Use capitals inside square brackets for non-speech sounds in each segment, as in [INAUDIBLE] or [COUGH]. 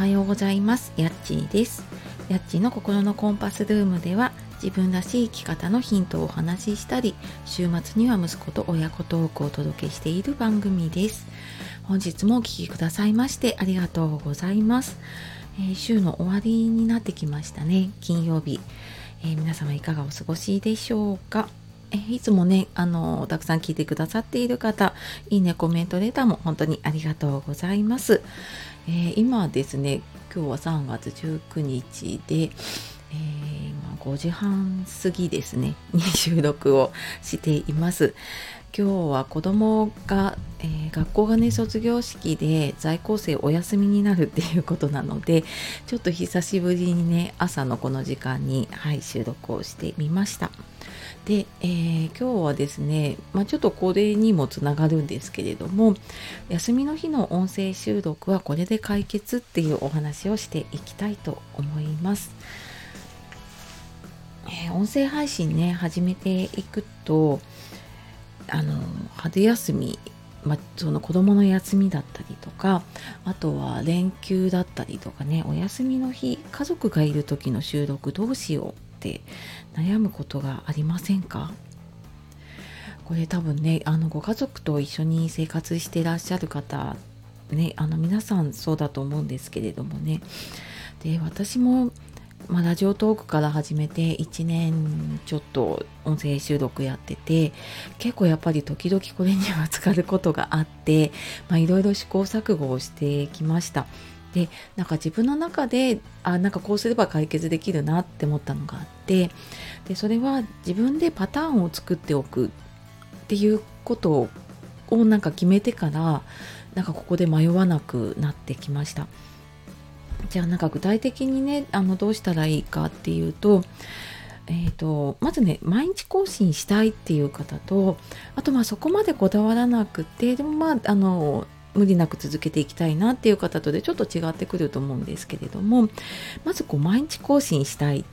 はようございます。やっちーです。やっちーの心のコンパスルームでは自分らしい生き方のヒントをお話ししたり週末には息子と親子トークをお届けしている番組です。本日もお聴きくださいましてありがとうございます、えー、週の終わりになってきましたね。金曜日、えー、皆様いかがお過ごしでしょうか。えいつもね、あのたくさん聞いてくださっている方、いいね、コメント、レターも本当にありがとうございます。えー、今ですね、今日は3月19日で、5時半過ぎですね、に収録をしています。今日は子供が、えー、学校がね卒業式で在校生お休みになるっていうことなのでちょっと久しぶりにね朝のこの時間に、はい、収録をしてみました。で、えー、今日はですね、まあ、ちょっとこれにもつながるんですけれども休みの日の音声収録はこれで解決っていうお話をしていきたいと思います。えー、音声配信ね始めていくとあの春休みまあ、その子供の休みだったりとかあとは連休だったりとかねお休みの日家族がいる時の収録どうしようって悩むことがありませんか？これ多分ねあのご家族と一緒に生活してらっしゃる方ねあの皆さんそうだと思うんですけれどもね。で私も、まあ、ラジオトークから始めて1年ちょっと音声収録やってて結構やっぱり時々これには浸かることがあっていろいろ試行錯誤をしてきました。でなんか自分の中であなんかこうすれば解決できるなって思ったのがあってでそれは自分でパターンを作っておくっていうことをなんか決めてからなんかここで迷わなくなってきましたじゃあなんか具体的にねあのどうしたらいいかっていうとえーと、まずね毎日更新したいっていう方とあとまあそこまでこだわらなくてでもまああの無理なく続けていきたいなっていう方とでちょっと違ってくると思うんですけれどもまずこう毎日更新したいっ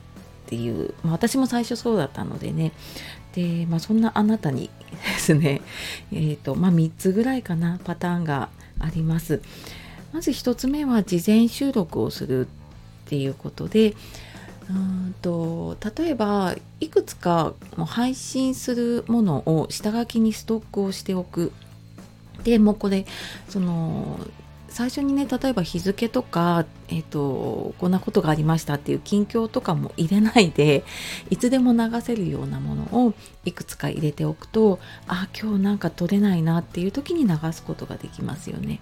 ていう、まあ、私も最初そうだったのでねで、まあ、そんなあなたに [LAUGHS] ですねえっ、ー、とまあ3つぐらいかなパターンがあります。まず1つ目は事前収録をするっていうことでうんと例えばいくつか配信するものを下書きにストックをしておくでもうこれその最初にね例えば日付とか、えーと、こんなことがありましたっていう近況とかも入れないでいつでも流せるようなものをいくつか入れておくとあ今日なんか撮れないなっていう時に流すことができますよね。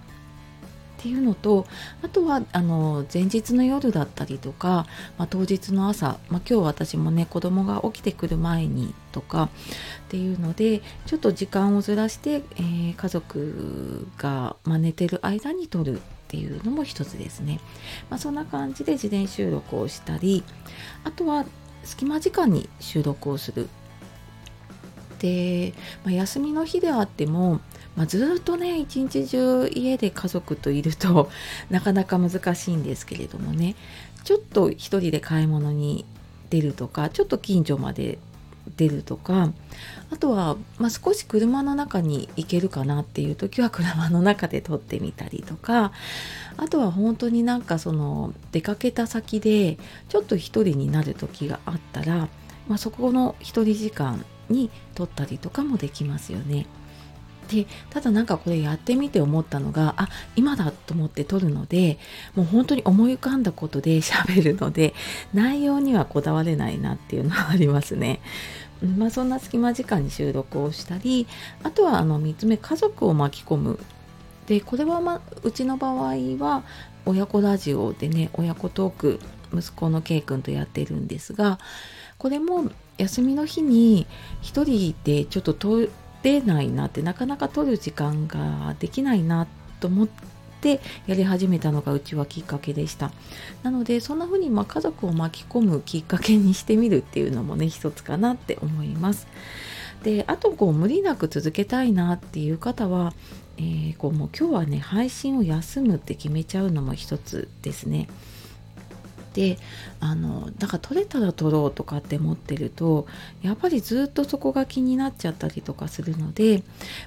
っていうのとあとはあの前日の夜だったりとか、まあ、当日の朝、まあ、今日私もね子供が起きてくる前にとかっていうのでちょっと時間をずらして、えー、家族が、まあ、寝てる間に撮るっていうのも一つですね、まあ、そんな感じで事前収録をしたりあとは隙間時間に収録をする。で、まあ、休みの日であってもまあ、ずっとね一日中家で家族といると [LAUGHS] なかなか難しいんですけれどもね。ちょっと一人で買い物に出るとかちょっと近所まで出るとかあとは、まあ、少し車の中に行けるかなっていう時は車の中で撮ってみたりとかあとは本当になんかその出かけた先でちょっと一人になる時があったら、まあ、そこの一人時間に撮ったりとかもできますよね。でただなんかこれやってみて思ったのがあ今だと思って撮るのでもう本当に思い浮かんだことで [LAUGHS] 喋るので内容にはこだわれないなっていうのはありますね。まあ、そんな隙間時間に収録をしたりあとはあの3つ目家族を巻き込むでこれは、まあ、うちの場合は親子ラジオでね親子トーク息子の K 君とやってるんですがこれも休みの日に一人でちょっとれないなってなかなか取る時間ができないなと思ってやり始めたのがうちはきっかけでした。なのでそんな風にま家族を巻き込むきっかけにしてみるっていうのもね一つかなって思います。であとこう無理なく続けたいなっていう方は、えー、こうもう今日はね配信を休むって決めちゃうのも一つですね。であのだから取れたら取ろうとかって思ってるとやっぱりずっとそこが気になっちゃったりとかするので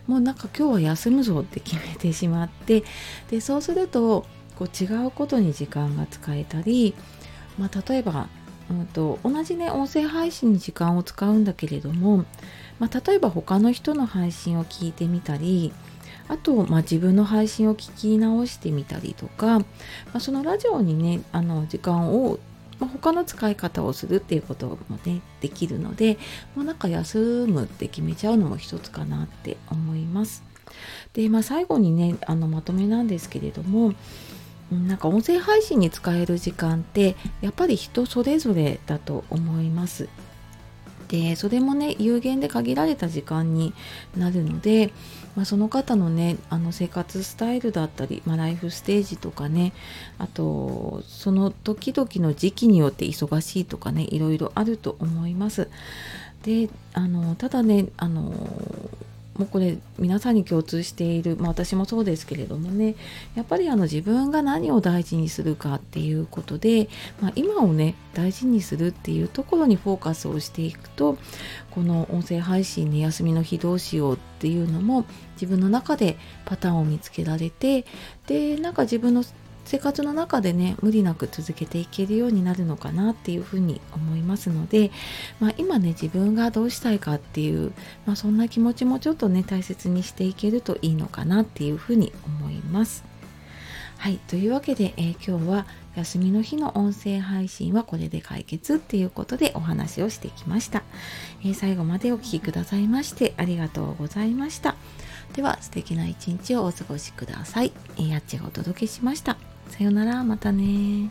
もうなんか今日は休むぞって決めてしまってでそうするとこう違うことに時間が使えたり、まあ、例えば、うんと、同じね音声配信に時間を使うんだけれども、まあ、例えば他の人の配信を聞いてみたりあと、まあ、自分の配信を聞き直してみたりとか、まあ、そのラジオにねあの時間をまあ、他の使い方をするっていうこともねできるのでもうなんか休むって決めちゃうのも一つかなって思います。で、まあ、最後にねあのまとめなんですけれどもなんか音声配信に使える時間ってやっぱり人それぞれだと思います。でそれもね有限で限られた時間になるので、まあ、その方のねあの生活スタイルだったり、まあ、ライフステージとかねあとその時々の時期によって忙しいとかねいろいろあると思います。であのただねあのもうこれ皆さんに共通している、まあ、私もそうですけれどもねやっぱりあの自分が何を大事にするかっていうことで、まあ、今をね大事にするっていうところにフォーカスをしていくとこの音声配信に休みの日どうしようっていうのも自分の中でパターンを見つけられてでなんか自分の生活の中でね無理なく続けていけるようになるのかなっていうふうに思いますので、まあ、今ね自分がどうしたいかっていう、まあ、そんな気持ちもちょっとね大切にしていけるといいのかなっていうふうに思います。はいというわけで、えー、今日は休みの日の音声配信はこれで解決っていうことでお話をしてきました、えー、最後までお聴きくださいましてありがとうございました。では素敵な一日をお過ごしください、えー、やっちがお届けしました。さよならまたね。